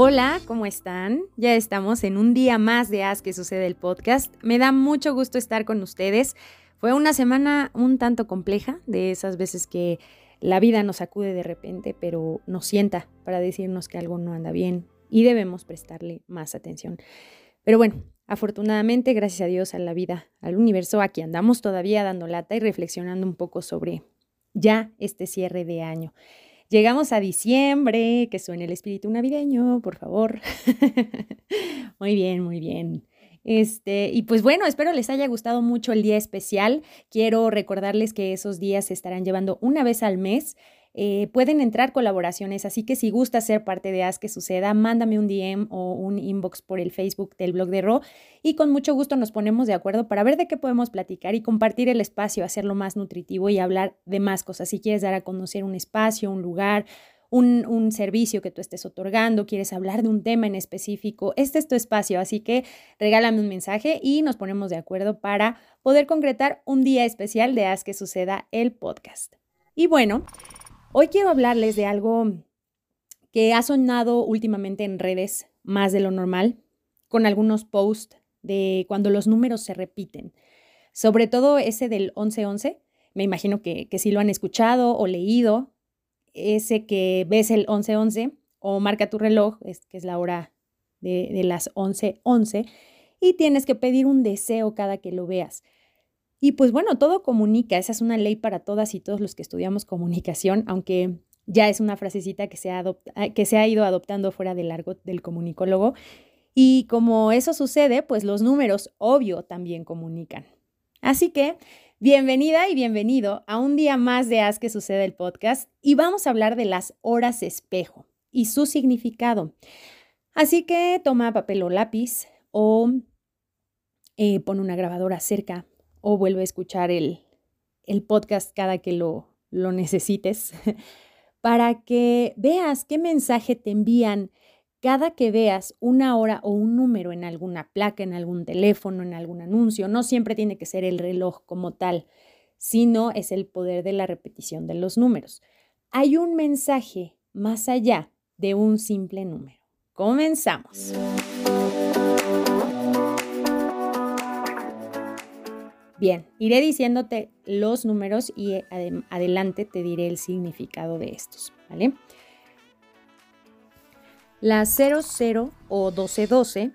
Hola, ¿cómo están? Ya estamos en un día más de Haz que sucede el podcast. Me da mucho gusto estar con ustedes. Fue una semana un tanto compleja, de esas veces que la vida nos acude de repente, pero nos sienta para decirnos que algo no anda bien y debemos prestarle más atención. Pero bueno, afortunadamente, gracias a Dios, a la vida, al universo, aquí andamos todavía dando lata y reflexionando un poco sobre ya este cierre de año. Llegamos a diciembre, que suene el espíritu navideño, por favor. muy bien, muy bien. Este, y pues bueno, espero les haya gustado mucho el día especial. Quiero recordarles que esos días se estarán llevando una vez al mes. Eh, pueden entrar colaboraciones, así que si gusta ser parte de Haz que suceda, mándame un DM o un inbox por el Facebook del blog de Ro y con mucho gusto nos ponemos de acuerdo para ver de qué podemos platicar y compartir el espacio, hacerlo más nutritivo y hablar de más cosas. Si quieres dar a conocer un espacio, un lugar, un, un, servicio que tú estés otorgando, quieres hablar de un tema en específico, este es tu espacio, así que regálame un mensaje y nos ponemos de acuerdo para poder concretar un día especial de Haz que suceda el podcast. Y bueno, Hoy quiero hablarles de algo que ha sonado últimamente en redes más de lo normal, con algunos posts de cuando los números se repiten. Sobre todo ese del 1111, me imagino que, que sí lo han escuchado o leído, ese que ves el 1111 o marca tu reloj, es, que es la hora de, de las 11:11, y tienes que pedir un deseo cada que lo veas. Y pues bueno, todo comunica, esa es una ley para todas y todos los que estudiamos comunicación, aunque ya es una frasecita que se ha, ah, que se ha ido adoptando fuera del largo del comunicólogo. Y como eso sucede, pues los números, obvio, también comunican. Así que, bienvenida y bienvenido a un día más de Haz que sucede el podcast y vamos a hablar de las horas espejo y su significado. Así que toma papel o lápiz o eh, pon una grabadora cerca o vuelve a escuchar el, podcast cada que lo, lo necesites, para que veas qué mensaje te envían cada que veas una hora o un número en alguna placa, en algún teléfono, en algún anuncio. No siempre tiene que ser el reloj como tal, sino es el poder de la repetición de los números. Hay un mensaje más allá de un simple número. Comenzamos. Bien, iré diciéndote los números y eh, adelante te diré el significado de estos, ¿vale? La 00 o 1212,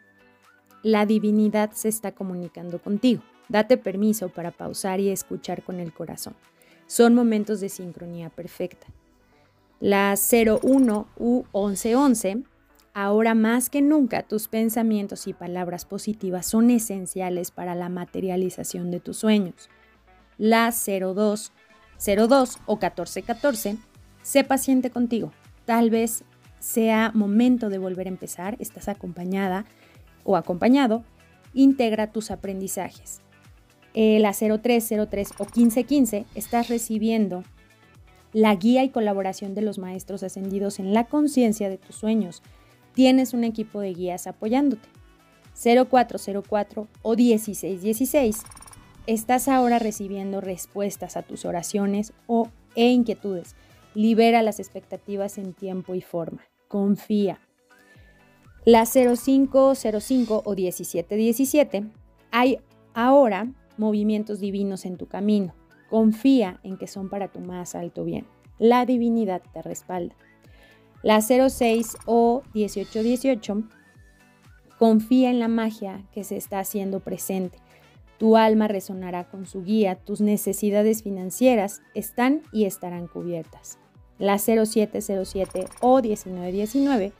la divinidad se está comunicando contigo. Date permiso para pausar y escuchar con el corazón. Son momentos de sincronía perfecta. La 01 u 1111 Ahora más que nunca tus pensamientos y palabras positivas son esenciales para la materialización de tus sueños. La 02, 02 o 1414, sé paciente contigo. Tal vez sea momento de volver a empezar, estás acompañada o acompañado, integra tus aprendizajes. La 0303 o 1515 estás recibiendo la guía y colaboración de los maestros ascendidos en la conciencia de tus sueños tienes un equipo de guías apoyándote. 0404 o 1616. Estás ahora recibiendo respuestas a tus oraciones o, e inquietudes. Libera las expectativas en tiempo y forma. Confía. La 0505 o 1717. Hay ahora movimientos divinos en tu camino. Confía en que son para tu más alto bien. La divinidad te respalda. La 06 o 1818 confía en la magia que se está haciendo presente. Tu alma resonará con su guía, tus necesidades financieras están y estarán cubiertas. La 0707 o 1919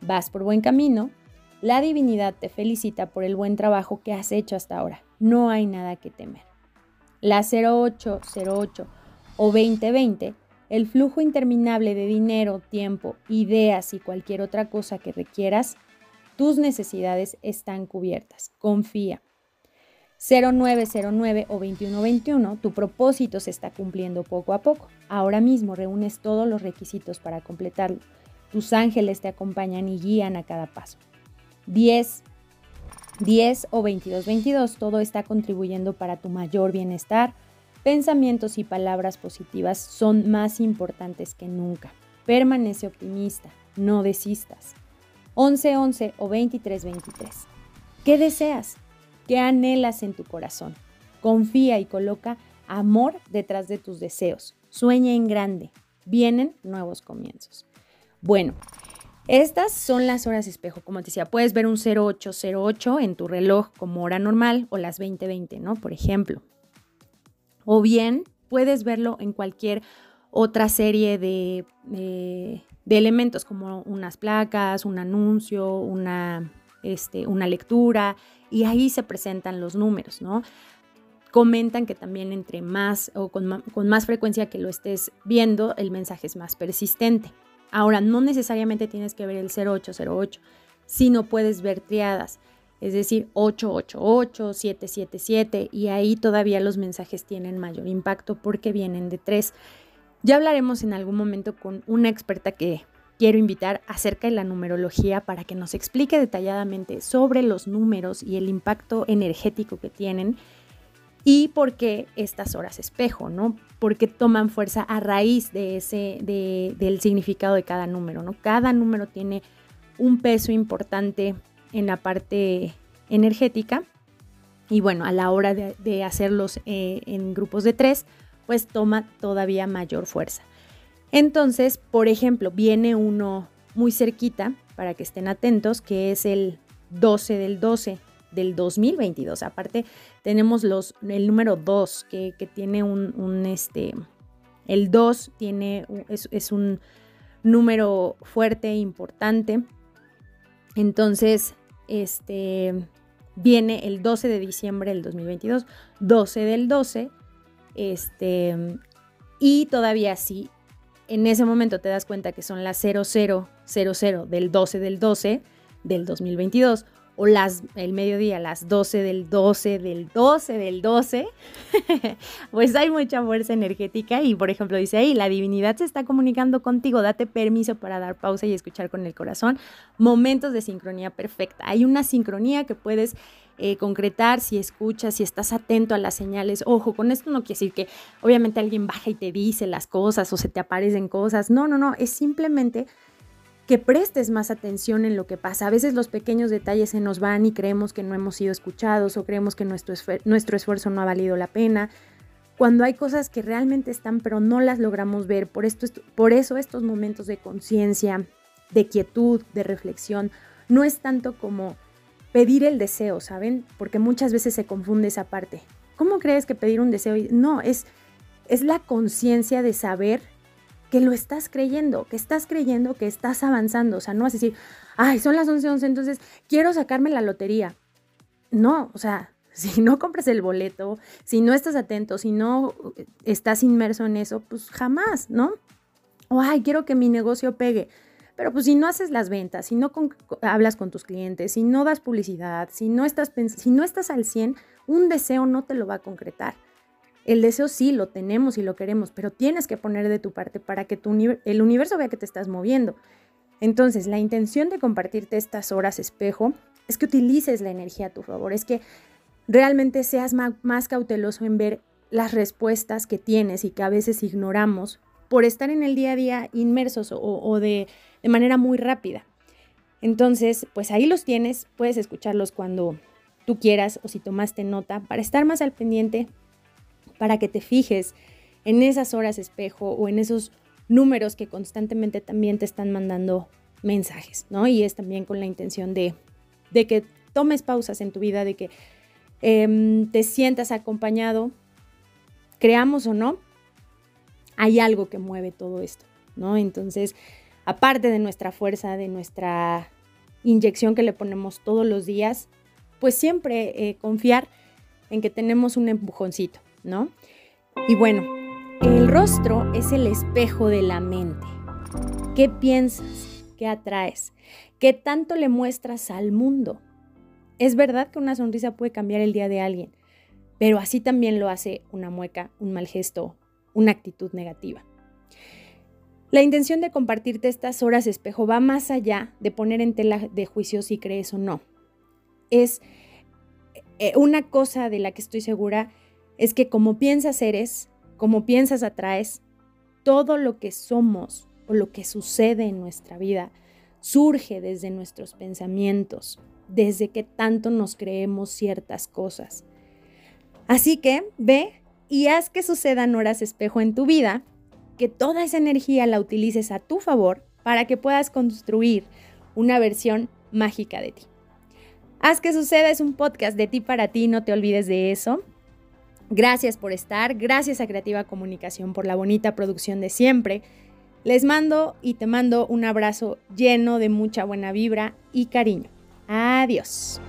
vas por buen camino. La divinidad te felicita por el buen trabajo que has hecho hasta ahora. No hay nada que temer. La 0808 o 2020 el flujo interminable de dinero, tiempo, ideas y cualquier otra cosa que requieras, tus necesidades están cubiertas. Confía. 0909 o 2121, tu propósito se está cumpliendo poco a poco. Ahora mismo reúnes todos los requisitos para completarlo. Tus ángeles te acompañan y guían a cada paso. 10, 10 o 2222, todo está contribuyendo para tu mayor bienestar, Pensamientos y palabras positivas son más importantes que nunca. Permanece optimista, no desistas. 11, 11 o 23, 23. ¿Qué deseas? ¿Qué anhelas en tu corazón? Confía y coloca amor detrás de tus deseos. Sueña en grande. Vienen nuevos comienzos. Bueno, estas son las horas espejo. Como te decía, puedes ver un 0808 en tu reloj como hora normal o las 2020, ¿no? Por ejemplo. O bien puedes verlo en cualquier otra serie de, elementos como unas placas, un anuncio, una, este, una lectura, y ahí se presentan los números, ¿no? Comentan que también entre más o con, con más frecuencia que lo estés viendo, el mensaje es más persistente. Ahora, no necesariamente tienes que ver el 0808, sino puedes ver triadas, es decir, 888, 777, y ahí todavía los mensajes tienen mayor impacto porque vienen de tres. Ya hablaremos en algún momento con una experta que quiero invitar acerca de la numerología para que nos explique detalladamente sobre los números y el impacto energético que tienen y por qué estas horas espejo, ¿no? Porque toman fuerza a raíz de ese, del significado de cada número, ¿no? Cada número tiene un peso importante en la parte energética y bueno, a la hora de, hacerlos eh, en grupos de tres, pues toma todavía mayor fuerza. Entonces, por ejemplo, viene uno muy cerquita para que estén atentos, que es el 12 del 12 del 2022. Aparte, tenemos los, el número 2, que, tiene un, este, el 2 tiene, es, un número fuerte e importante. Entonces, este, viene el 12 de diciembre del 2022, 12 del 12, este, y todavía sí, en ese momento te das cuenta que son las 0000 del 12 del 12 del 2022 o las, el mediodía, las 12 del 12 del 12 del 12, pues hay mucha fuerza energética y por ejemplo dice ahí, la divinidad se está comunicando contigo, date permiso para dar pausa y escuchar con el corazón, momentos de sincronía perfecta. Hay una sincronía que puedes eh, concretar si escuchas, si estás atento a las señales. Ojo, con esto no quiere decir que obviamente alguien baja y te dice las cosas o se te aparecen cosas, no, no, no, es simplemente que prestes más atención en lo que pasa. A veces los pequeños detalles se nos van y creemos que no hemos sido escuchados o creemos que nuestro, nuestro esfuerzo no ha valido la pena. Cuando hay cosas que realmente están pero no las logramos ver, por, esto, por eso estos momentos de conciencia, de quietud, de reflexión, no es tanto como pedir el deseo, ¿saben? Porque muchas veces se confunde esa parte. ¿Cómo crees que pedir un deseo? No, es, es la conciencia de saber que lo estás creyendo, que estás creyendo que estás avanzando. O sea, no vas a decir, ay, son las 11, 11, entonces quiero sacarme la lotería. No, o sea, si no compras el boleto, si no estás atento, si no estás inmerso en eso, pues jamás, ¿no? O, ay, quiero que mi negocio pegue. Pero pues si no haces las ventas, si no hablas con tus clientes, si no das publicidad, si no estás, si no estás al 100, un deseo no te lo va a concretar. El deseo sí lo tenemos y lo queremos, pero tienes que poner de tu parte para que tu el universo vea que te estás moviendo. Entonces, la intención de compartirte estas horas espejo es que utilices la energía a tu favor, es que realmente seas más, cauteloso en ver las respuestas que tienes y que a veces ignoramos por estar en el día a día inmersos o, de, de manera muy rápida. Entonces, pues ahí los tienes, puedes escucharlos cuando tú quieras o si tomaste nota para estar más al pendiente para que te fijes en esas horas espejo o en esos números que constantemente también te están mandando mensajes, ¿no? Y es también con la intención de, que tomes pausas en tu vida, de que em, te sientas acompañado, creamos o no, hay algo que mueve todo esto, ¿no? Entonces, aparte de nuestra fuerza, de nuestra inyección que le ponemos todos los días, pues siempre eh, confiar en que tenemos un empujoncito, ¿no? Y bueno, el rostro es el espejo de la mente. ¿Qué piensas? ¿Qué atraes? ¿Qué tanto le muestras al mundo? Es verdad que una sonrisa puede cambiar el día de alguien, pero así también lo hace una mueca, un mal gesto, una actitud negativa. La intención de compartirte estas horas espejo va más allá de poner en tela de juicio si crees o no. Es eh, una cosa de la que estoy segura es que como piensas eres, como piensas atraes, todo lo que somos o lo que sucede en nuestra vida surge desde nuestros pensamientos, desde que tanto nos creemos ciertas cosas. Así que ve y haz que sucedan horas espejo en tu vida, que toda esa energía la utilices a tu favor para que puedas construir una versión mágica de ti. Haz que suceda es un podcast de ti para ti, no te olvides de eso. Gracias por estar, gracias a Creativa Comunicación por la bonita producción de siempre. Les mando y te mando un abrazo lleno de mucha buena vibra y cariño. Adiós.